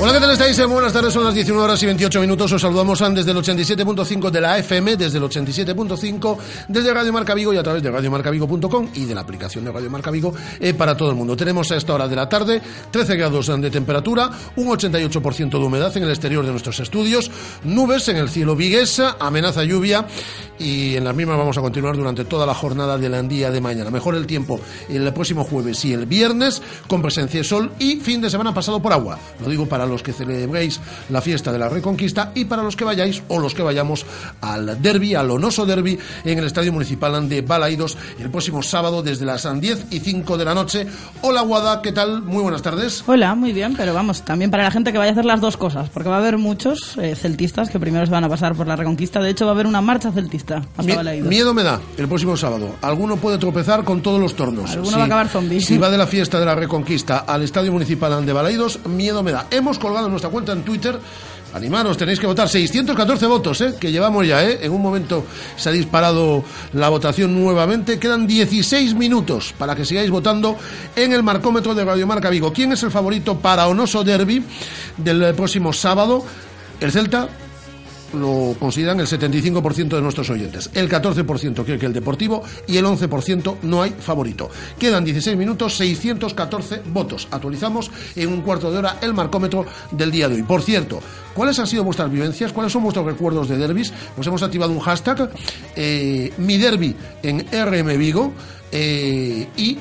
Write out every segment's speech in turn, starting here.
Hola, ¿qué tal estáis? Muy buenas tardes, son las 19 horas y 28 minutos. Os saludamos desde el 87.5 de la FM, desde el 87.5, desde Radio Marca Vigo y a través de radiomarcavigo.com y de la aplicación de Radio Marca Vigo eh, para todo el mundo. Tenemos a esta hora de la tarde 13 grados de temperatura, un 88% de humedad en el exterior de nuestros estudios, nubes en el cielo viguesa, amenaza lluvia y en las mismas vamos a continuar durante toda la jornada del día de mañana. Mejor el tiempo el próximo jueves y el viernes con presencia de sol y fin de semana pasado por agua. Lo digo para los que celebréis la fiesta de la Reconquista y para los que vayáis o los que vayamos al derby, al Onoso Derby en el Estadio Municipal de Balaidos el próximo sábado desde las 10 y 5 de la noche. Hola Guada, ¿qué tal? Muy buenas tardes. Hola, muy bien, pero vamos, también para la gente que vaya a hacer las dos cosas, porque va a haber muchos eh, celtistas que primero se van a pasar por la Reconquista. De hecho, va a haber una marcha celtista hasta Balaidos. Miedo me da el próximo sábado. Alguno puede tropezar con todos los tornos. Alguno va a acabar zombie. Si va de la fiesta de la Reconquista al Estadio Municipal de Balaidos, miedo me da. Hemos colgado en nuestra cuenta en Twitter Animaros, tenéis que votar. 614 votos, ¿eh? que llevamos ya. ¿eh? En un momento se ha disparado la votación nuevamente. Quedan 16 minutos para que sigáis votando en el marcómetro de Radio Marca Vigo. ¿Quién es el favorito para Onoso Derby del próximo sábado? El Celta, lo consideran el 75% de nuestros oyentes. El 14% cree que el Deportivo y el 11% no hay favorito. Quedan 16 minutos, 614 votos. Actualizamos en un cuarto de hora el marcómetro del día de hoy. Por cierto, ¿cuáles han sido vuestras vivencias? ¿Cuáles son vuestros recuerdos de derbis? Pues hemos activado un hashtag, eh, mi derby en RM Vigo, eh, y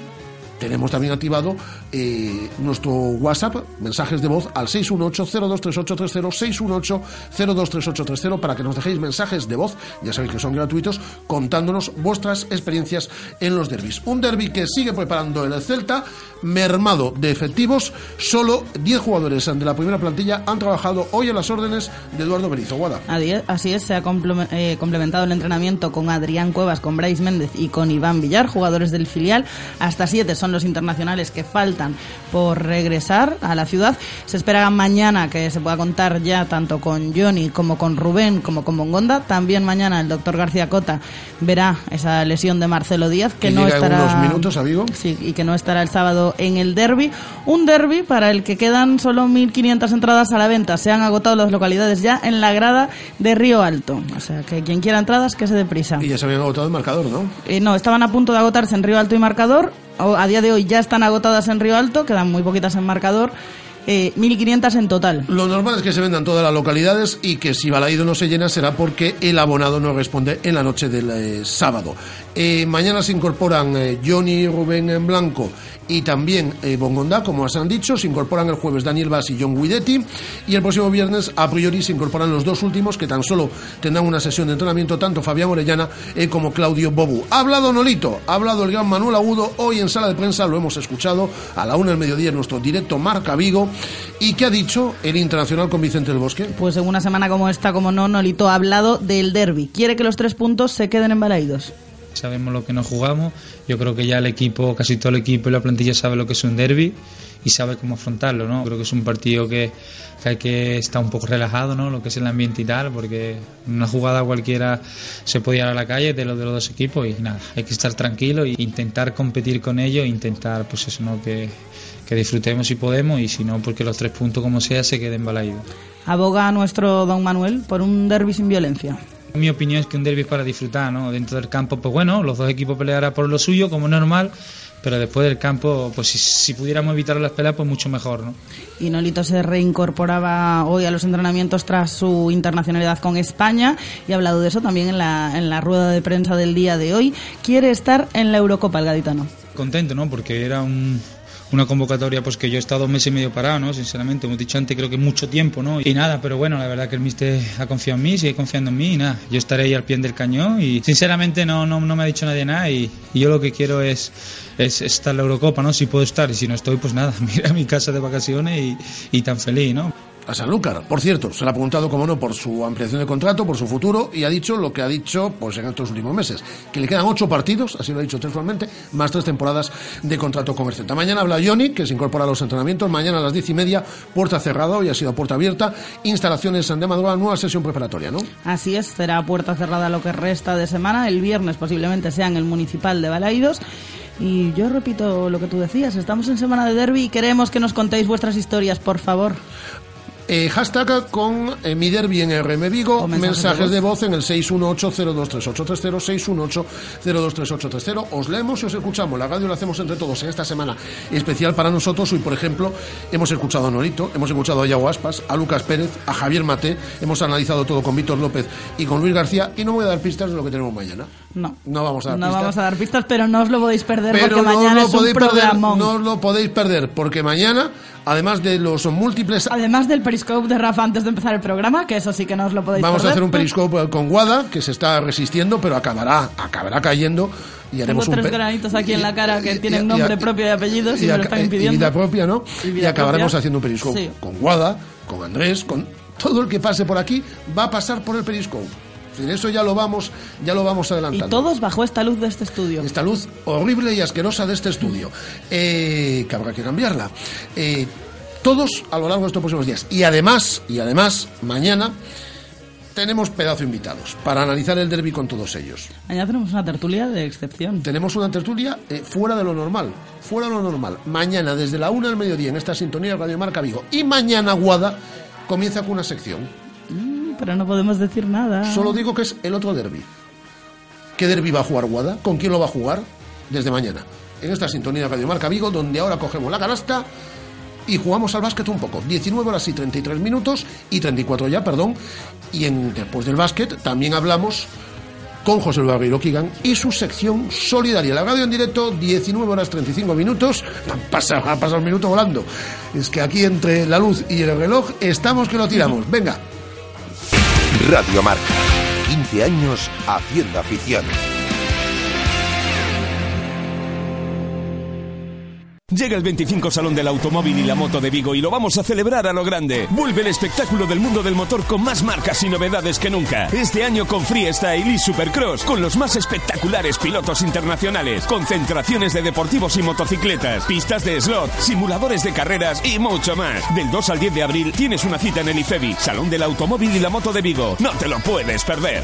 tenemos también activado eh, nuestro WhatsApp, mensajes de voz al 618-023830, 618-023830 para que nos dejéis mensajes de voz, ya sabéis que son gratuitos, contándonos vuestras experiencias en los derbis. Un derby que sigue preparando el Celta, mermado de efectivos, solo 10 jugadores de la primera plantilla han trabajado hoy en las órdenes de Eduardo Berizo. Guada. Así es, se ha eh, complementado el entrenamiento con Adrián Cuevas, con Bryce Méndez y con Iván Villar, jugadores del filial. Hasta 7 son los internacionales que faltan por regresar a la ciudad. Se espera mañana que se pueda contar ya tanto con Johnny como con Rubén como con Bongonda. También mañana el doctor García Cota verá esa lesión de Marcelo Díaz que, no estará unos minutos, amigo. Sí, y que no estará el sábado en el derby. Un derby para el que quedan solo 1.500 entradas a la venta. Se han agotado las localidades ya en la grada de Río Alto. O sea, que quien quiera entradas que se deprisa. Y ya se habían agotado el marcador, ¿no? Eh, no, estaban a punto de agotarse en Río Alto y marcador a día de hoy ya están agotadas en Río Alto, quedan muy poquitas en marcador. Eh, 1.500 en total. Lo normal es que se vendan todas las localidades y que si Balaído no se llena será porque el abonado no responde en la noche del eh, sábado. Eh, mañana se incorporan eh, Johnny Rubén en Blanco y también Bongonda, como os han dicho, se incorporan el jueves Daniel Bass y John Guidetti y el próximo viernes a priori se incorporan los dos últimos que tan solo tendrán una sesión de entrenamiento, tanto Fabián Orellana como Claudio Bobu. Ha hablado Nolito, ha hablado el gran Manuel Agudo, hoy en sala de prensa lo hemos escuchado a la una del mediodía en nuestro directo Marca Vigo y ¿qué ha dicho el internacional con Vicente del Bosque? Pues en una semana como esta, como no, Nolito ha hablado del derby, quiere que los tres puntos se queden en Balaidos sabemos lo que nos jugamos. Yo creo que ya el equipo, casi todo el equipo y la plantilla sabe lo que es un derby y sabe cómo afrontarlo, ¿no? Creo que es un partido que, hay que estar un poco relajado, ¿no? Lo que es el ambiente y tal, porque una jugada cualquiera se puede ir a la calle de los de los dos equipos y nada, hay que estar tranquilo e intentar competir con ellos, e intentar, pues eso, ¿no? Que, que disfrutemos si podemos y si no, porque los tres puntos como sea se queden balaídos. Aboga nuestro don Manuel por un derby sin violencia. Mi opinión es que un derby es para disfrutar, ¿no? Dentro del campo, pues bueno, los dos equipos pelearán por lo suyo, como normal, pero después del campo, pues si, pudiéramos evitar las peleas, pues mucho mejor, ¿no? Y Nolito se reincorporaba hoy a los entrenamientos tras su internacionalidad con España y ha hablado de eso también en la, en la rueda de prensa del día de hoy. Quiere estar en la Eurocopa el gaditano. Contento, ¿no? Porque era un, una convocatoria pues que yo he estado dos meses y medio parado, ¿no? Sinceramente, hemos dicho antes, creo que mucho tiempo, ¿no? Y nada, pero bueno, la verdad que el míster ha confiado en mí, sigue confiando en mí y nada, yo estaré ahí al pie del cañón y sinceramente no, no, no me ha dicho nadie nada y, yo lo que quiero es, es estar en la Eurocopa, ¿no? Si puedo estar y si no estoy, pues nada, mira mi casa de vacaciones y, y tan feliz, ¿no? A Sanlúcar. Por cierto, se le ha preguntado, como no, por su ampliación de contrato, por su futuro, y ha dicho lo que ha dicho pues en estos últimos meses, que le quedan ocho partidos, así lo ha dicho textualmente, más tres temporadas de contrato Celta. Mañana habla Johnny, que se incorpora a los entrenamientos, mañana a las diez y media, puerta cerrada, hoy ha sido puerta abierta, instalaciones de madrugada, nueva sesión preparatoria, ¿no? Así es, será puerta cerrada lo que resta de semana, el viernes posiblemente sea en el Municipal de Balaidos, y yo repito lo que tú decías, estamos en semana de derby y queremos que nos contéis vuestras historias, por favor. Eh, hashtag con eh, mi derby en RM Vigo, mensajes, mensajes de, de voz. en el 618-023830, 618-023830. Os leemos y os escuchamos. La radio la hacemos entre todos en esta semana especial para nosotros. Hoy, por ejemplo, hemos escuchado a Norito, hemos escuchado a Yago Aspas, a Lucas Pérez, a Javier Mate, hemos analizado todo con Víctor López y con Luis García y no voy a dar pistas de lo que tenemos mañana. No. No vamos a dar No pistas. vamos a dar pistas, pero no os lo podéis perder Pero porque no mañana lo es un podéis perder, no os lo podéis perder, porque mañana, además de los múltiples Además del periscope de Rafa antes de empezar el programa, que eso sí que no os lo podéis Vamos a perder. hacer un periscope con Guada, que se está resistiendo, pero acabará, acabará cayendo. Y haremos Tengo un tres pe- granitos aquí en la cara que y- tienen y- nombre y- propio y apellidos y, me lo están y impidiendo. vida propia, ¿no? Y Y, vida acabaremos propia. haciendo un periscope Sí. con Guada, con Andrés, con todo el que pase por aquí va a pasar por el periscope. Decir, Eso ya lo vamos, ya lo vamos Y adelantando. todos bajo esta luz de este estudio. Esta luz horrible y asquerosa de este estudio, eh, que habrá que cambiarla. Eh, todos a lo largo de estos próximos días. Y además, y además, mañana tenemos pedazo de invitados para analizar el derby con todos ellos. Mañana tenemos una tertulia de excepción. Tenemos una tertulia eh, fuera de lo normal, fuera de lo normal. Mañana, desde la una al mediodía, en esta sintonía de Radio Marca Vigo. Y mañana, Guada, comienza con una sección. Pero no podemos decir nada. Solo digo que es el otro derby. ¿Qué derby va a jugar Guada? ¿Con quién lo va a jugar? Desde mañana. En esta sintonía de Radio Marca Vigo, donde ahora cogemos la canasta y jugamos al básquet un poco. 19 horas y 33 minutos y 34 ya, perdón. Y en, después del básquet también hablamos con José Luis Barreiro y su sección solidaria. La radio en directo, 19 horas 35 minutos. Pasa, ha pasado el minuto volando. Es que aquí entre la luz y el reloj estamos que lo tiramos. Venga. Radio Marca. 15 años haciendo afición. Llega el 25 Salón del Automóvil y la Moto de Vigo y lo vamos a celebrar a lo grande. Vuelve el espectáculo del mundo del motor con más marcas y novedades que nunca. Este año con Freestyle y Supercross, con los más espectaculares pilotos internacionales, concentraciones de deportivos y motocicletas, pistas de slot, simuladores de carreras y mucho más. Del 2 al 10 de abril tienes una cita en el IFEBI, Salón del Automóvil y la Moto de Vigo. No te lo puedes perder.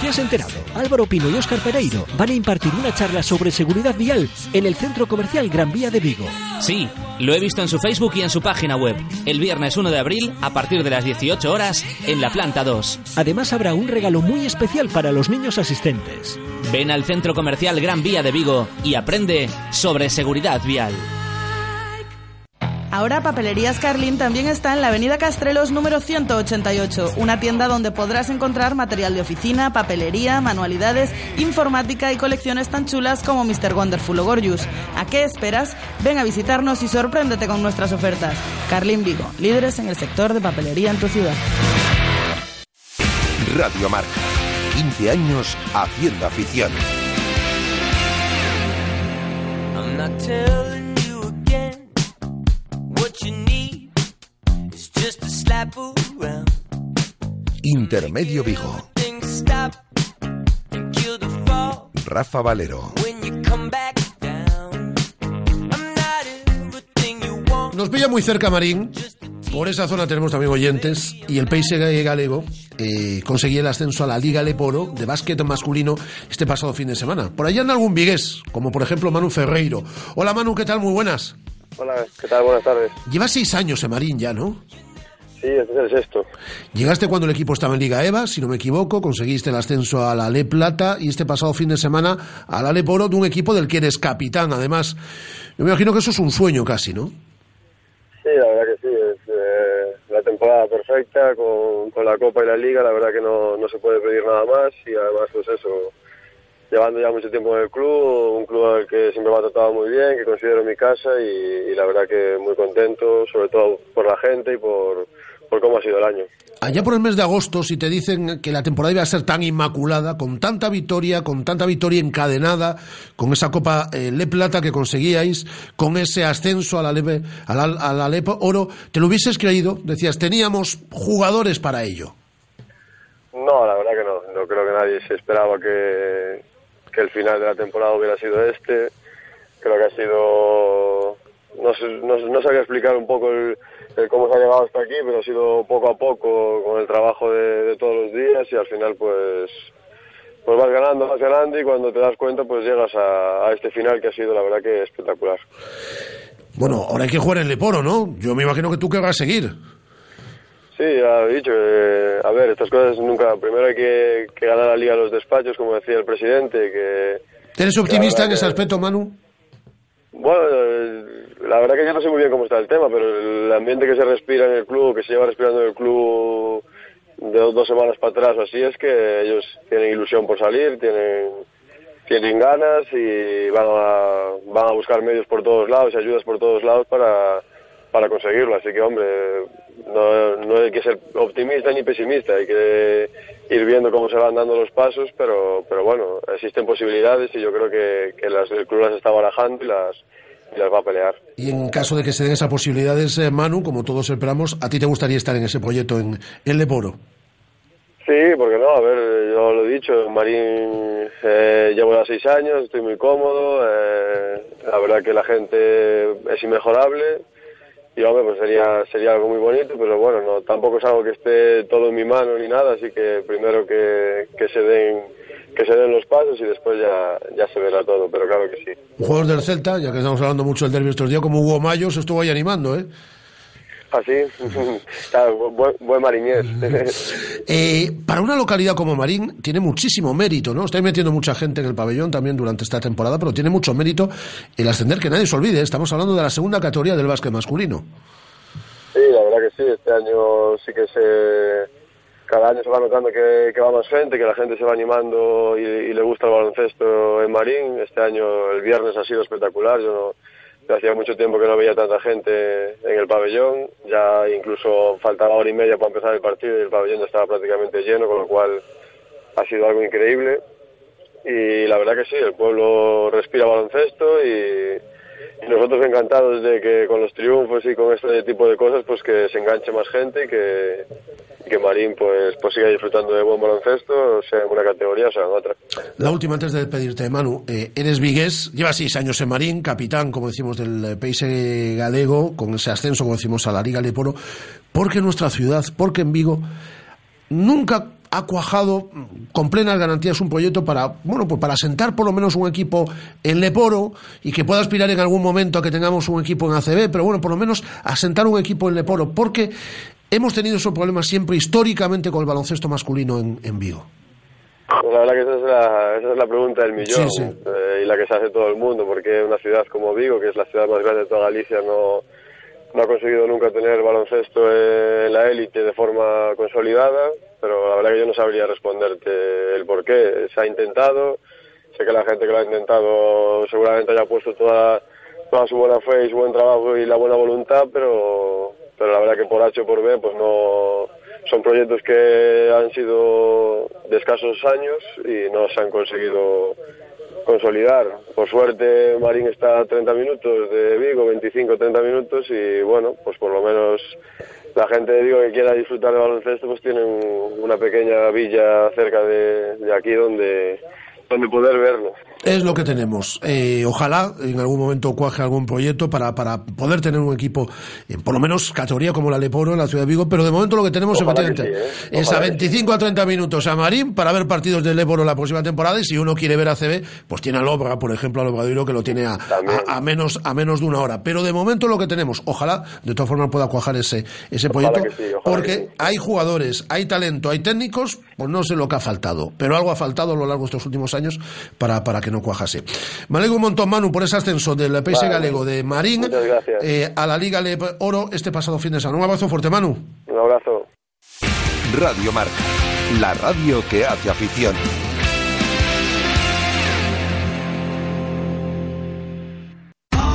¿Te has enterado? Álvaro Pino y Óscar Pereiro van a impartir una charla sobre seguridad vial en el Centro Comercial Gran Vía de Vigo. Sí, lo he visto en su Facebook y en su página web. El viernes 1 de abril, a partir de las 18 horas, en la planta 2. Además habrá un regalo muy especial para los niños asistentes. Ven al Centro Comercial Gran Vía de Vigo y aprende sobre seguridad vial. Ahora Papelerías Carlín también está en la Avenida Castrelos número 188, una tienda donde podrás encontrar material de oficina, papelería, manualidades, informática y colecciones tan chulas como Mr. Wonderful o Gorgeous. ¿A qué esperas? Ven a visitarnos y sorpréndete con nuestras ofertas. Carlín Vigo, líderes en el sector de papelería en tu ciudad. Radio Marca. 15 años haciendo afición. I'm not not everything you want. Nos pilla muy cerca Marín. Por esa zona tenemos también oyentes y el PSG galego eh, conseguía el ascenso a la Liga Leporo de básquet masculino este pasado fin de semana. Por allá anda algún vigués, como por ejemplo Manu Ferreiro. Hola Manu, ¿qué tal? Muy buenas. Hola, ¿qué tal? Buenas tardes. Llevas seis años en Marín ya, ¿no? Sí, es el sexto. Llegaste cuando el equipo estaba en Liga EVA, si no me equivoco, conseguiste el ascenso a la Le Plata y este pasado fin de semana a la Leporo de un equipo del que eres capitán. Además, yo me imagino que eso es un sueño casi, ¿no? Sí, la verdad que sí. Es, eh, la temporada perfecta con, con la Copa y la Liga, la verdad que no, no se puede pedir nada más y además pues eso, llevando ya mucho tiempo en el club, un club al que siempre me ha tratado muy bien, que considero mi casa y, y la verdad que muy contento, sobre todo por la gente y por, por cómo ha sido el año. Allá por el mes de agosto, si te dicen que la temporada iba a ser tan inmaculada, con tanta victoria, con tanta victoria encadenada, con esa Copa eh, Le Plata que conseguíais, con ese ascenso a la, Leve- a la, a la Le Oro, ¿te lo hubieses creído? Decías, teníamos jugadores para ello. No, la verdad que no. No creo que nadie se esperaba que, que el final de la temporada hubiera sido este. Creo que ha sido... No, sé- no, no sabría explicar un poco el, el cómo se ha llegado hasta aquí, pero ha sido poco a poco con el trabajo de, de todos los días y al final pues pues vas ganando, vas ganando y cuando te das cuenta pues llegas a, a este final que ha sido la verdad que espectacular. Bueno, ahora hay que jugar en Leporo, ¿no? Yo me imagino que tú querrás seguir. Sí, ya he dicho, eh, a ver, estas cosas nunca, primero hay que, que ganar la liga a los despachos, como decía el presidente, que... ¿Eres que optimista en ese que- aspecto, Manu? Bueno, eh, la verdad que yo no sé muy bien cómo está el tema, pero el ambiente que se respira en el club, que se lleva respirando en el club de dos, semanas para atrás o así, es que ellos tienen ilusión por salir, tienen tienen ganas y van a, van a buscar medios por todos lados y ayudas por todos lados para, para conseguirlo. Así que, hombre, no, no hay que ser optimista ni pesimista, hay que ir viendo cómo se van dando los pasos, pero, pero bueno, existen posibilidades y yo creo que, que las, el club las está barajando y las, y las va a pelear. Y en caso de que se den esas posibilidades, eh, Manu, como todos esperamos, ¿a ti te gustaría estar en ese proyecto en, en Leporo? Sí, porque no, a ver, yo lo he dicho, en Marín eh, llevo ya seis años, estoy muy cómodo, eh, la verdad que la gente es inmejorable y hombre, pues sería, sería algo muy bonito, pero bueno, no, tampoco es algo que esté todo en mi mano ni nada, así que primero que, que se den que se den los pasos y después ya, ya se verá todo, pero claro que sí. Un jugador del Celta, ya que estamos hablando mucho del derbi estos días, como Hugo Mayo, se estuvo ahí animando, ¿eh? Así, claro, buen, buen mariñés. Eh, para una localidad como Marín tiene muchísimo mérito, ¿no? Estáis metiendo mucha gente en el pabellón también durante esta temporada, pero tiene mucho mérito el ascender, que nadie se olvide. ¿eh? Estamos hablando de la segunda categoría del básquet masculino. Sí, la verdad que sí, este año sí que se... Cada año se va notando que, que va más gente, que la gente se va animando y, y le gusta el baloncesto en Marín. Este año, el viernes, ha sido espectacular. Yo no, hacía mucho tiempo que no veía tanta gente en el pabellón. Ya incluso faltaba hora y media para empezar el partido y el pabellón ya estaba prácticamente lleno, con lo cual ha sido algo increíble. Y la verdad que sí, el pueblo respira baloncesto y, nosotros encantados de que con los triunfos y con este tipo de cosas pues que se enganche más gente y que, y que Marín pues, pues siga disfrutando de buen baloncesto, sea en una categoría o sea en otra. La última antes de pedirte, Manu, eh, eres vigués, llevas seis años en Marín, capitán, como decimos, del eh, país galego, con ese ascenso, como decimos, a la Liga Leporo. ¿Por qué nuestra ciudad, por qué en Vigo, nunca ha cuajado con plenas garantías un proyecto para, bueno, pues para sentar por lo menos un equipo en Leporo y que pueda aspirar en algún momento a que tengamos un equipo en ACB, pero bueno, por lo menos asentar un equipo en Leporo, porque hemos tenido esos problemas siempre históricamente con el baloncesto masculino en, en Vigo. Pues la verdad que esa es la, esa es la pregunta del millón Sí, sí. eh, y la que se hace todo el mundo, porque una ciudad como Vigo, que es la ciudad más grande de toda Galicia, no, no ha conseguido nunca tener baloncesto en la élite de forma consolidada, pero la verdad que yo no sabría responderte el por qué. Se ha intentado, sé que la gente que lo ha intentado seguramente haya puesto toda, toda su buena fe y su buen trabajo y la buena voluntad, pero, pero la verdad que por H o por B, pues no son proyectos que han sido de escasos años y no se han conseguido consolidar. Por suerte Marín está a 30 minutos de Vigo, 25 30 minutos y bueno, pues por lo menos la gente de Vigo que quiera disfrutar de baloncesto pues tienen una pequeña villa cerca de aquí donde donde poder verlo. Es lo que tenemos. Eh, ojalá en algún momento cuaje algún proyecto para, para poder tener un equipo, eh, por lo menos categoría como la Leporo en la ciudad de Vigo, pero de momento lo que tenemos efectivamente sí, ¿eh? es a Ojalá que 25 a 30 minutos a Marín para ver partidos de Leporo la próxima temporada y si uno quiere ver a CB, pues tiene a Lobra, por ejemplo, a Lobradoiro que lo tiene a, a, a menos, a menos de una hora. Pero de momento lo que tenemos, ojalá de todas formas pueda cuajar ese, ese Ojalá proyecto, sí, porque hay jugadores, hay talento, hay técnicos, pues no sé lo que ha faltado, pero algo ha faltado a lo largo de estos últimos años para, para que no cuajase. Me alegro un montón, Manu, por ese ascenso del PS Vale. Galego de Marín eh, a la Liga Le Oro este pasado fin de semana. Un abrazo fuerte, Manu. Un abrazo. Radio Marca, la radio que hace afición.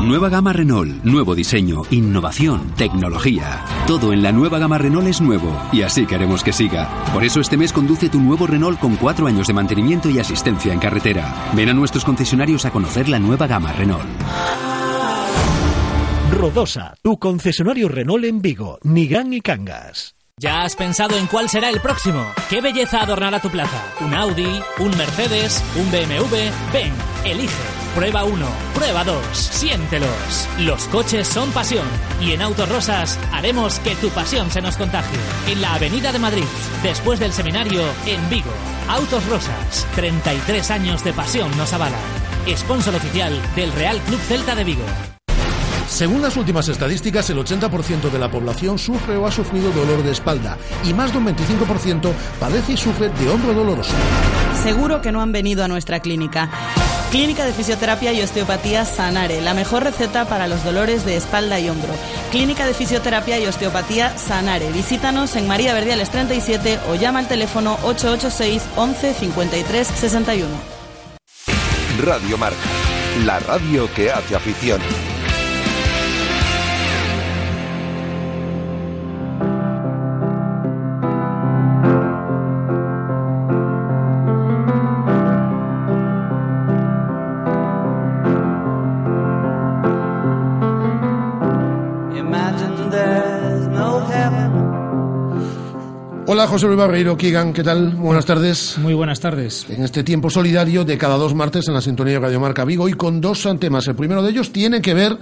Nueva gama Renault, nuevo diseño, innovación, tecnología. Todo en la nueva gama Renault es nuevo y así queremos que siga. Por eso este mes conduce tu nuevo Renault con cuatro años de mantenimiento y asistencia en carretera. Ven a nuestros concesionarios a conocer la nueva gama Renault. Rodosa, tu concesionario Renault en Vigo, Nigán y Cangas. ¿Ya has pensado en cuál será el próximo? ¿Qué belleza adornará tu plaza? ¿Un Audi? ¿Un Mercedes? ¿Un BMW? Ven, elige. Prueba 1, prueba 2, siéntelos. Los coches son pasión y en Autos Rosas haremos que tu pasión se nos contagie. En la Avenida de Madrid, después del seminario, en Vigo. Autos Rosas, 33 años de pasión nos avalan. Sponsor oficial del Real Club Celta de Vigo. Según las últimas estadísticas, el 80% de la población sufre o ha sufrido dolor de espalda y más de un 25% padece y sufre de hombro doloroso. Seguro que no han venido a nuestra clínica. Clínica de Fisioterapia y Osteopatía Sanare, la mejor receta para los dolores de espalda y hombro. Clínica de Fisioterapia y Osteopatía Sanare. Visítanos en María Verdiales 37 o llama al teléfono 886 11 53 61. Radio Marca, la radio que hace afición. Hola José Luis Barreiro, Kigan, ¿qué tal? Buenas tardes. Muy buenas tardes. En este tiempo solidario de cada dos martes en la sintonía de Radio Marca Vigo y con dos temas. El primero de ellos tiene que ver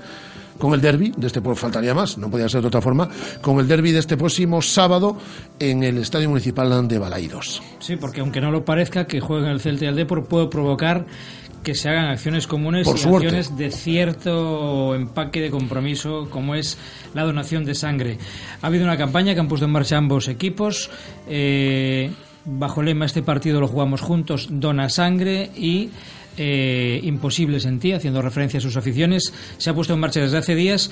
con el derby de este pues faltaría más, no podía ser de otra forma, con el derby de este próximo sábado en el Estadio Municipal de Balaidos. Sí, porque aunque no lo parezca, que jueguen el Celta y el Depor puede provocar que se hagan acciones comunes Por y suerte. acciones de cierto empaque de compromiso, como es la donación de sangre. Ha habido una campaña que han puesto en marcha ambos equipos. eh, bajo el lema Este partido lo jugamos juntos, dona sangre y eh, Imposibles en ti, haciendo referencia a sus aficiones. Se ha puesto en marcha desde hace días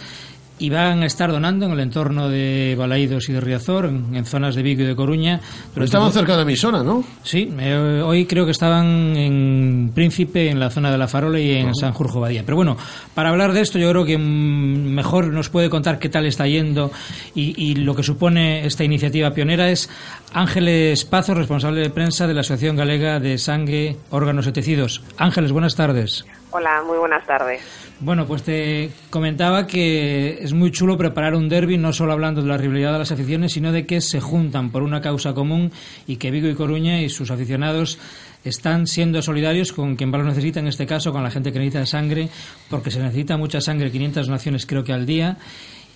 y van a estar donando en el entorno de Balaídos y de Riazor, en, en zonas de Vigo y de Coruña. durante Estaban cerca de la emisora, ¿no? Sí, eh, hoy creo que estaban en Príncipe, en la zona de la Farola y en San Jorge Badía. Pero bueno, para hablar de esto yo creo que mm, mejor nos puede contar qué tal está yendo y, y lo que supone esta iniciativa pionera es Ángeles Pazo, responsable de prensa de la Asociación Galega de Sangre, Órganos y Tejidos. Ángeles, buenas tardes. Hola, muy buenas tardes. Bueno, pues te comentaba que es muy chulo preparar un derby, no solo hablando de la rivalidad de las aficiones, sino de que se juntan por una causa común y que Vigo y Coruña y sus aficionados están siendo solidarios con quien más lo necesita, en este caso con la gente que necesita sangre, porque se necesita mucha sangre, 500 donaciones creo que al día.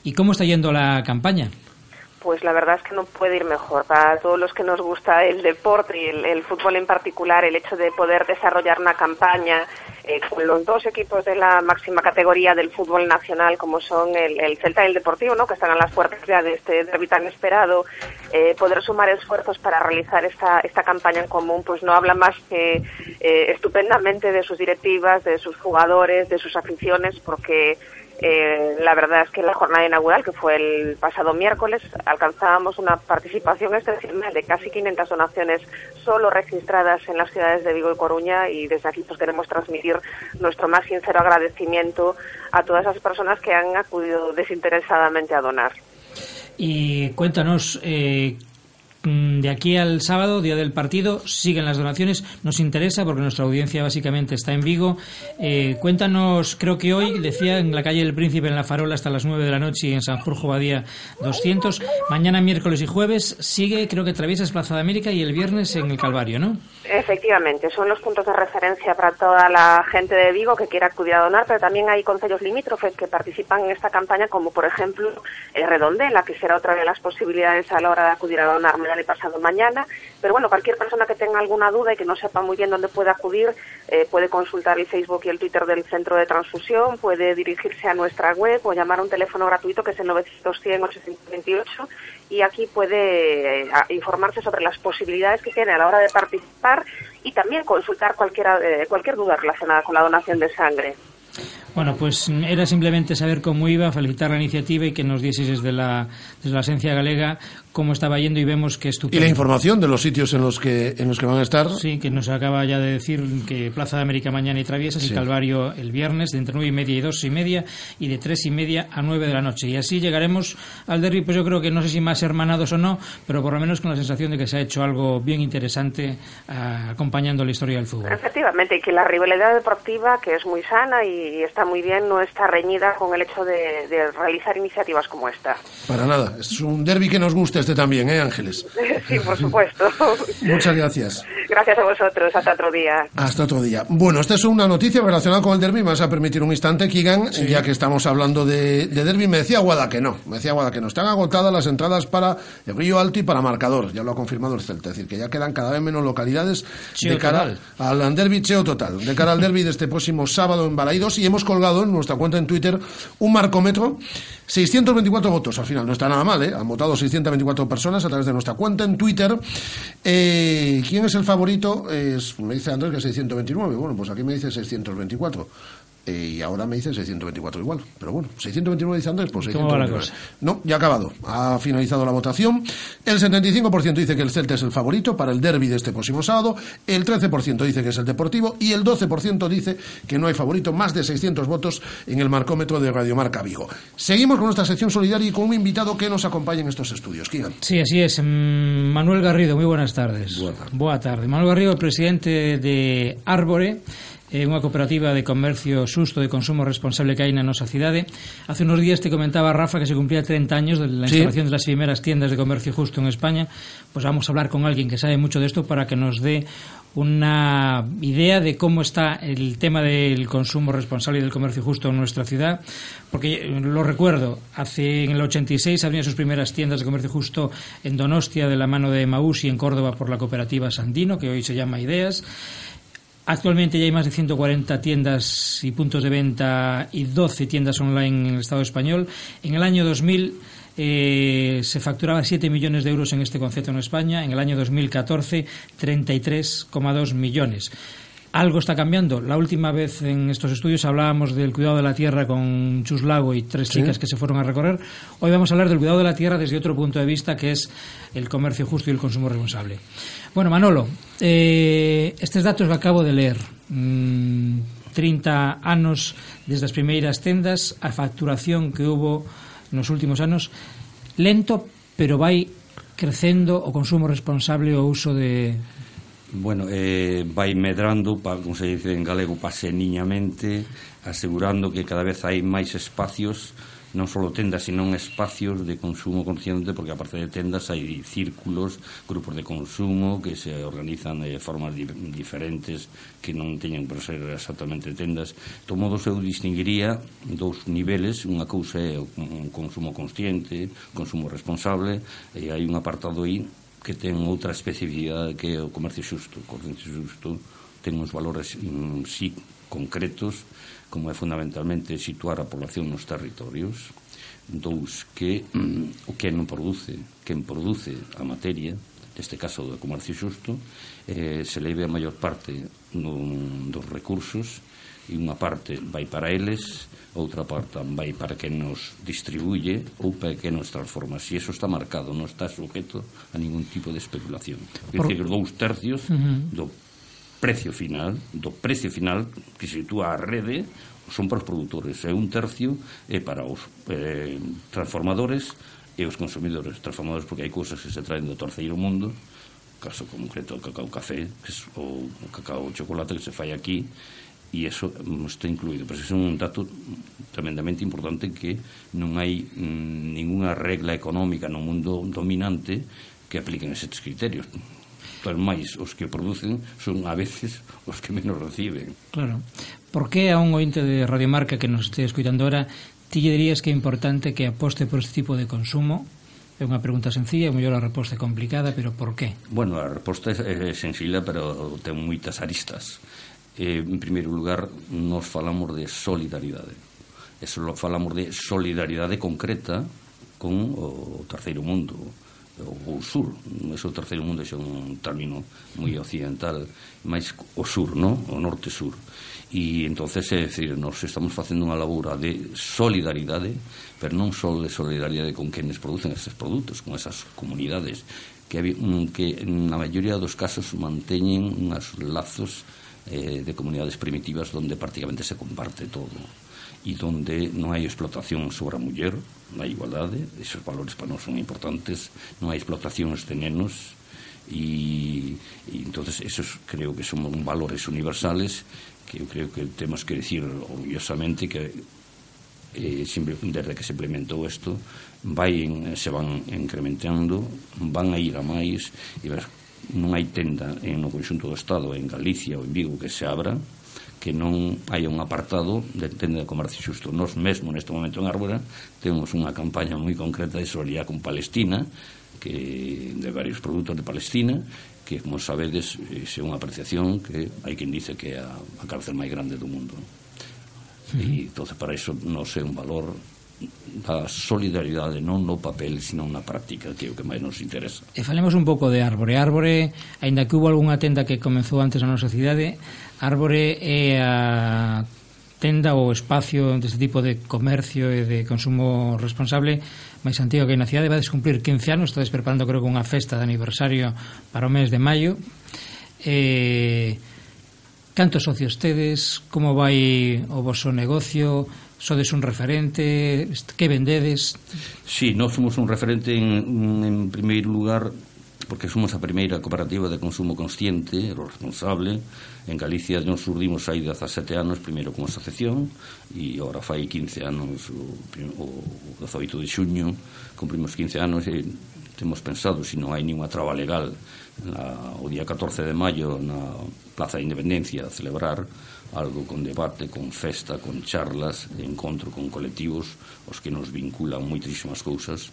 ¿Y cómo está yendo la campaña? Pues la verdad es que no puede ir mejor. Para todos los que nos gusta el deporte y el, el fútbol en particular, el hecho de poder desarrollar una campaña eh, con los dos equipos de la máxima categoría del fútbol nacional, como son el, el Celta y el Deportivo, ¿no? que están a las puertas ya de este derbi tan esperado, eh, poder sumar esfuerzos para realizar esta, esta campaña en común, pues no habla más que eh, estupendamente de sus directivas, de sus jugadores, de sus aficiones, porque eh, la verdad es que en la jornada inaugural, que fue el pasado miércoles, alcanzábamos una participación excepcional de casi 500 donaciones solo registradas en las ciudades de Vigo y Coruña y desde aquí pues queremos transmitir nuestro más sincero agradecimiento a todas esas personas que han acudido desinteresadamente a donar. Y cuéntanos, eh, mm, de aquí al sábado, día del partido, siguen las donaciones. Nos interesa porque nuestra audiencia básicamente está en Vigo. Eh, cuéntanos, creo que hoy, decía, en la calle del Príncipe, en La Farola, hasta las 9 de la noche y en San Jorge Badía 200. Mañana, miércoles y jueves, sigue, creo que atraviesas Plaza de América y el viernes en el Calvario, ¿no? Efectivamente, son los puntos de referencia para toda la gente de Vigo que quiera acudir a donar, pero también hay concellos limítrofes que participan en esta campaña, como por ejemplo el Redondela, que será otra de las posibilidades a la hora de acudir a donar mañana y pasado mañana. Pero bueno, cualquier persona que tenga alguna duda y que no sepa muy bien dónde puede acudir, eh, puede consultar el Facebook y el Twitter del Centro de Transfusión, puede dirigirse a nuestra web o llamar a un teléfono gratuito que es el 900 100 828 y aquí puede eh, informarse sobre las posibilidades que tiene a la hora de participar y también consultar cualquiera, cualquier duda relacionada con la donación de sangre. Bueno, pues era simplemente saber cómo iba, felicitar la iniciativa y que nos dieses desde la, desde la Asencia Galega cómo estaba yendo y vemos que Y estupendo. la información de los sitios en los que, en los que van a estar. Sí, que nos acaba ya de decir que Plaza de América mañana y Traviesas Sí. y Calvario el viernes de entre nueve y media y dos y media y de tres y media a nueve de la noche. Y así llegaremos al derby, pues yo creo que no sé si más hermanados o no, pero por lo menos con la sensación de que se ha hecho algo bien interesante ah, acompañando la historia del fútbol. Efectivamente, y que la rivalidad deportiva, que es muy sana y está muy bien, no está reñida con el hecho de, de realizar iniciativas como esta. Para nada. Es un derby que nos gusta este también, ¿eh, Ángeles? sí, por supuesto. Muchas gracias. Gracias a vosotros. Hasta otro día. Hasta otro día. Bueno, esta es una noticia relacionada con el derby. Me vas a permitir un instante, Kigan, ya que estamos hablando de, de derby. Me decía Guada que no. Me decía Guada que no. Están agotadas las entradas para el Río Alto y para Marcador. Ya lo ha confirmado el Celta. Es decir, que ya quedan cada vez menos localidades Cheo de cara total. al derby cheo total. De cara al derby de este próximo sábado en Balaidos. Y hemos colgado en nuestra cuenta en Twitter un marcómetro. 624 votos al final. No está nada mal, ¿eh? Han votado 624 personas a través de nuestra cuenta en Twitter. Eh, ¿Quién es el favorito? Es, me dice Andrés que 629. Bueno, pues aquí me dice 624. Eh, y ahora me dice 624 igual. Pero bueno, 629 dice Andrés, pues ¿Cómo va la 629. No, ya ha acabado. Ha finalizado la votación. El 75% dice que el Celta es el favorito para el derby de este próximo sábado. El 13% dice que es el Deportivo. Y el 12% dice que no hay favorito. Más de 600 votos en el marcómetro de Radiomarca Vigo. Seguimos con nuestra sección solidaria y con un invitado que nos acompaña en estos estudios. Kigan. Sí, así es. Mm, Manuel Garrido, muy buenas tardes. Boa tarde. Manuel Garrido, presidente de Árbore, eh, unha cooperativa de comercio susto de consumo responsable que hai na nosa cidade. Hace unos días te comentaba Rafa que se cumplía 30 años de la Sí. instalación de las primeras tiendas de comercio justo en España. Pues vamos a hablar con alguien que sabe mucho de esto para que nos dé una idea de cómo está el tema del consumo responsable y del comercio justo en nuestra ciudad, porque eh, lo recuerdo, hace en el 86 había sus primeras tiendas de comercio justo en Donostia de la mano de Maús y en Córdoba por la cooperativa Sandino, que hoy se llama Ideas. Actualmente ya hay más de 140 tiendas y puntos de venta y 12 tiendas online en el Estado español. En el año 2000 eh, se facturaba 7 millones de euros en este concepto en España. En el año 2014, 33,2 millones. Algo está cambiando. La última vez en estos estudios hablábamos del cuidado de la tierra con Chus Lago y tres Sí. chicas que se fueron a recorrer. Hoy vamos a hablar del cuidado de la tierra desde otro punto de vista, que es el comercio justo y el consumo responsable. Bueno, Manolo, eh, estes datos que acabo de ler, mm, 30 anos desde as primeiras tendas, a facturación que hubo nos últimos anos, lento, pero vai crecendo o consumo responsable o uso de... Bueno, eh, vai medrando, pa, como se dice en galego, paseniñamente, asegurando que cada vez hai máis espacios non só tendas, sino espacios de consumo consciente, porque aparte de tendas hai círculos, grupos de consumo que se organizan de formas di diferentes que non teñen por ser exactamente tendas. De modo eu distinguiría dous niveles, unha cousa é un consumo consciente, consumo responsable, e hai un apartado aí que ten outra especificidade que é o comercio xusto. O comercio xusto ten uns valores mm, sí concretos como é fundamentalmente situar a población nos territorios, dous que mm, o que non produce, quen produce a materia, neste caso do comercio xusto, eh, se leve a maior parte non, dos recursos e unha parte vai para eles, outra parte vai para que nos distribuye ou para que nos transforma. Si eso está marcado, non está sujeto a ningún tipo de especulación. Por... Dice que dous tercios uh -huh. do precio final, do precio final que sitúa a rede son para os produtores, e un tercio é para os eh, transformadores e os consumidores. Transformadores porque hai cousas que se traen do terceiro mundo caso concreto o cacao café que es, o cacao chocolate que se fai aquí e iso está incluído. Pero é un dato tremendamente importante que non hai mm, ninguna regla económica no mundo dominante que apliquen eses criterios. Pero máis, os que producen son a veces os que menos reciben. Claro. Por que a un ointe de Radio Marca que nos este escuitando ahora ti lle dirías que é importante que aposte por este tipo de consumo? É unha pregunta sencilla, mellor a resposta é complicada, pero por qué? Bueno, a resposta é sencilla, pero ten moitas aristas. Eh, en primeiro lugar, nos falamos de solidaridade. Eso lo falamos de solidaridade concreta con o terceiro mundo o sur, ese o terceiro mundo xa un término moi occidental, máis o sur, no? O norte-sur. E entonces, é dicir, nos estamos facendo unha labura de solidaridade, pero non só de solidaridade con quenes producen estes produtos, con esas comunidades que, mm, que na maioría dos casos manteñen unhas lazos eh, de comunidades primitivas donde prácticamente se comparte todo e donde non hai explotación sobre a muller, na igualdade, esos valores para nós son importantes, non hai explotacións de nenos, e, e entonces esos creo que son valores universales que eu creo que temos que decir orgullosamente que eh, sempre, desde que se implementou isto vai en, se van incrementando van a ir a máis e non hai tenda en no conxunto do Estado en Galicia ou en Vigo que se abra que non hai un apartado de tenda de comercio xusto. Nos mesmo neste momento en Árbora temos unha campaña moi concreta de solidaridade con Palestina que de varios produtos de Palestina que, como sabedes, eh, é unha apreciación que hai quen dice que é a, a cárcel máis grande do mundo. Sí. E, entonces, para iso non sei un valor da solidaridade non no papel, sino na práctica, que é o que máis nos interesa. E falemos un pouco de Árbore. Árbore, aínda que hubo algunha tenda que comezou antes na nosa cidade, Árbore é a tenda ou espacio deste tipo de comercio e de consumo responsable máis antigo que na cidade vai descumplir 15 anos, estades preparando creo que unha festa de aniversario para o mes de maio. Eh, cantos socios tedes, como vai o voso negocio, sodes un referente, que vendedes? Sí, nós somos un referente en, en primeiro lugar porque somos a primeira cooperativa de consumo consciente, o responsable. En Galicia nos surdimos aí de 17 anos, primeiro como asociación, e agora fai 15 anos, o, o 18 de xuño, cumprimos 15 anos e temos pensado, se non hai ninguna traba legal, na, o día 14 de maio, na Plaza de Independencia a celebrar algo con debate, con festa, con charlas, encontro con colectivos os que nos vinculan moitísimas cousas.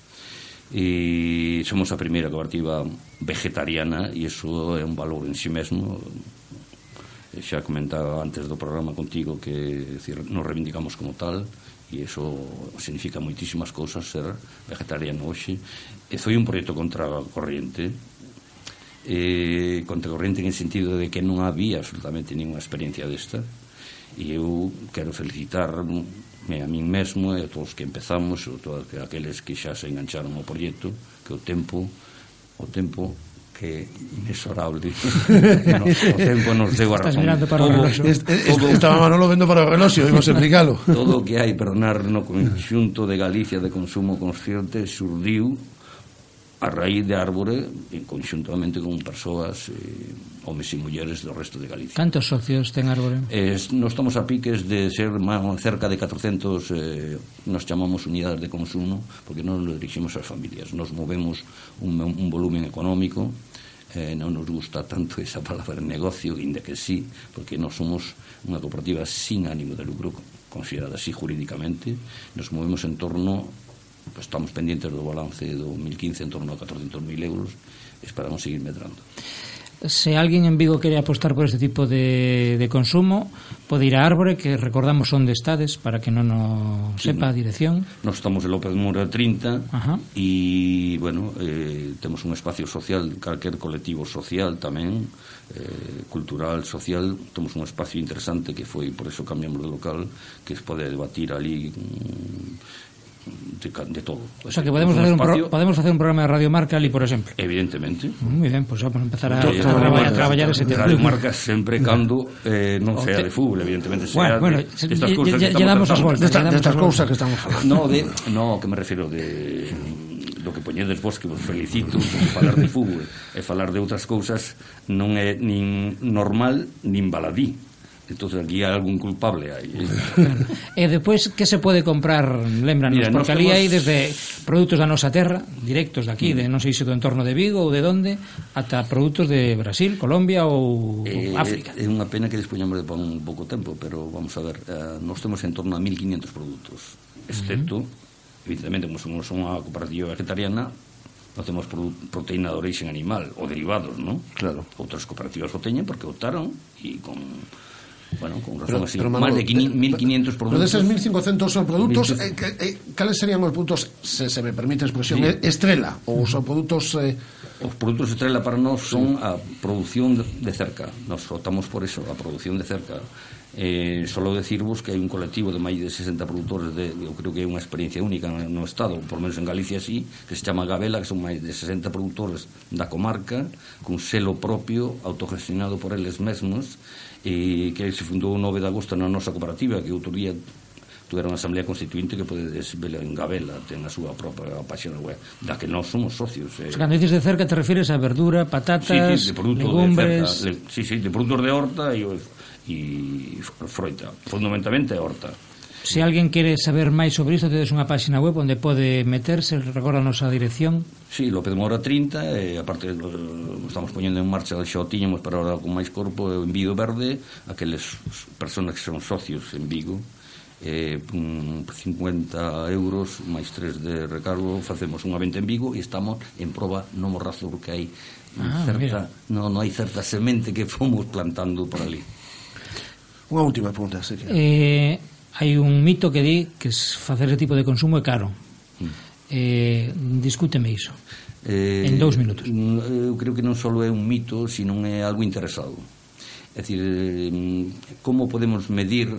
E somos a primeira cooperativa vegetariana e iso é un valor en si sí mesmo. E xa comentaba antes do programa contigo que decir, nos reivindicamos como tal e iso significa moitísimas cousas ser vegetariano hoxe. E foi un proxecto contra a corriente eh, contracorrente en sentido de que non había absolutamente ninguna experiencia desta. E eu quero felicitar a min mesmo e a todos que empezamos ou todos aqueles que xa se engancharon ao proxecto que o tempo o tempo que inexorable no, o tempo nos deu a razón. mirando para todo, o estaba Manolo vendo para o reloxo imos explicalo todo o que hai perdonar no conxunto de Galicia de consumo consciente surdiu a raíz de árbore en conxuntamente con persoas eh, homes e mulleres do resto de Galicia. Cantos socios ten árbore? Eh, nos estamos a piques de ser máis cerca de 400 eh, nos chamamos unidades de consumo porque non lo dirigimos ás familias nos movemos un, un volumen económico eh, non nos gusta tanto esa palabra negocio, inda que sí porque non somos unha cooperativa sin ánimo de lucro considerada así jurídicamente nos movemos en torno pues estamos pendientes do balance do 2015 en torno a 400.000 euros esperamos seguir medrando Se alguén en Vigo quere apostar por este tipo de, de consumo, pode ir a Árbore, que recordamos onde estades, para que non o sí, sepa a dirección. Nos estamos en López Moura 30, Ajá. e, bueno, eh, temos un espacio social, calquer colectivo social tamén, eh, cultural, social, temos un espacio interesante que foi, por eso cambiamos de local, que se pode debatir ali... Mm, de, de todo. O sea, que podemos facer un, pro, podemos facer un programa de Radio Marca ali, por exemplo. Evidentemente. Mm, muy ben, pues vamos a empezar a, a, traballar, a, a traballar ese tema. Radio Marca sempre cando eh, non sea de fútbol, evidentemente, sea bueno, bueno, de, estas cousas que estamos tratando. Destas de estas cousas que estamos falando. No, de, no, que me refiro de do que poñedes vos que vos felicito porque falar de fútbol e falar de outras cousas non é nin normal nin baladí Entonces aquí hai algún culpable aí. e eh, despois que se pode comprar, lembranos, Mira, porque ali temos... hai desde produtos da nosa terra, directos de aquí, mm. de non sei se do entorno de Vigo ou de donde, ata produtos de Brasil, Colombia ou eh, África. É unha pena que dispoñamos de un pouco tempo, pero vamos a ver, eh, nós temos en torno a 1500 produtos, excepto, mm -hmm. evidentemente, como somos unha cooperativa vegetariana, non temos proteína de orixen animal ou derivados, non? Claro. Outras cooperativas o teñen porque optaron e con bueno, con razón pero, así, pero, Manolo, más de 1.500 productos. Pero de esos 1.500 son productos, 15... eh, eh, cales serían os produtos, se, se me permite a expresión, sí. Eh, estrela, ou son produtos... Eh... Os produtos estrela para nós son a produción de cerca, nos votamos por eso, a produción de cerca. Eh, solo decirvos que hai un colectivo de máis de 60 produtores de, eu creo que é unha experiencia única no, no Estado, por menos en Galicia sí que se chama Gabela, que son máis de 60 produtores da comarca, cun selo propio autogestionado por eles mesmos e que se fundou o 9 de agosto na nosa cooperativa que outro día tuveron a asamblea constituinte que podedes ver en Gabela, ten a súa propia página web, da que nós somos socios. Eh. O sea, cando dices de cerca te refires a verdura, patatas, sí, sí, de legumbres... De cerca, le, sí, sí, de produtos de horta e, e froita, fundamentalmente horta. Se alguén quere saber máis sobre isto, tedes unha páxina web onde pode meterse, recordanos a dirección. Sí, López Mora 30, e aparte estamos poñendo en marcha, xa o tiñamos para ahora con máis corpo, en Vigo Verde, aqueles personas que son socios en Vigo, eh, 50 euros máis 3 de recargo facemos unha venta en Vigo e estamos en proba no morrazo porque hai ah, certa, no, no hai certa semente que fomos plantando por ali Unha última pregunta, Sergio. Eh, hai un mito que di que facer ese tipo de consumo é caro. Mm. Eh, discúteme iso. Eh, en dous minutos. Mm, eu creo que non só é un mito, sino é algo interesado. É dicir, eh, mm, como podemos medir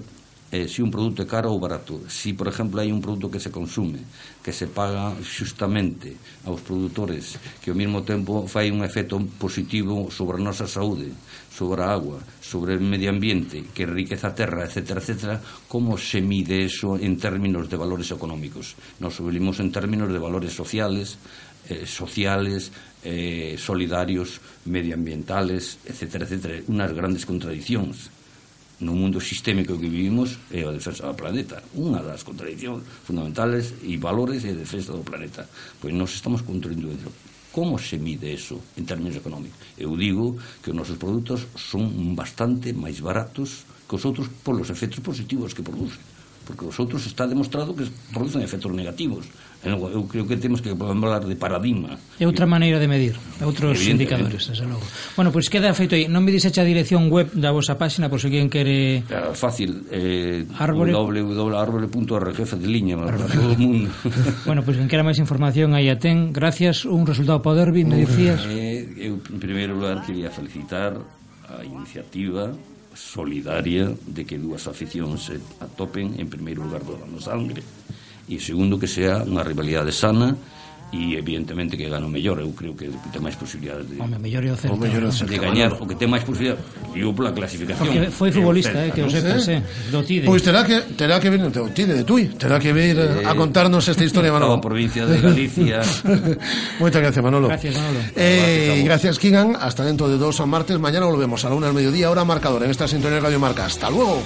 eh, si un produto é caro ou barato. Si, por exemplo, hai un produto que se consume, que se paga xustamente aos produtores, que ao mesmo tempo fai un efecto positivo sobre a nosa saúde, sobre a agua, sobre o medio ambiente, que enriquece a terra, etc., etc., como se mide eso en términos de valores económicos? Nos sublimos en términos de valores sociales, eh, sociales, eh, solidarios, medioambientales, etc., etc., unas grandes contradiccións no mundo sistémico que vivimos é a defensa do planeta. Unha das contradiccións fundamentales e valores é a defensa do planeta. Pois nós estamos construindo dentro. Como se mide eso en términos económicos? Eu digo que os nosos produtos son bastante máis baratos que os outros polos efectos positivos que producen. Porque os outros está demostrado que producen efectos negativos Eu creo que temos que mudar de paradigma. É outra maneira de medir, outros indicadores, desde logo. Bueno, pois pues queda feito aí. Non me disecha a dirección web da vosa páxina por se si quen quere... Fácil, eh, Arbole... www.arbole.org de liña, para todo o mundo. bueno, pois pues, quen quera máis información aí a ten. Gracias, un resultado para o derbi, me dicías. Eh, eu, en primeiro lugar, quería felicitar a iniciativa solidaria de que dúas aficións se atopen en primeiro lugar do dano sangre e segundo que sea unha rivalidade sana e evidentemente que gano mellor eu creo que ten máis posibilidades de, Home, mellor é o Celta. O mellor é o Celta. de gañar o que ten máis posibilidades digo pola clasificación Porque foi futbolista, o eh, que o do Tide. Pois terá que terá que vir do Tide de Tui, terá que vir eh, a contarnos esta historia, Manolo. Toda a provincia de Galicia. Moitas gracias, Manolo. Gracias, Manolo. Eh, gracias, Kigan. Hasta dentro de dos martes. Mañana volvemos a la una del mediodía, hora marcador en esta sintonía de Radio Marca. Hasta luego.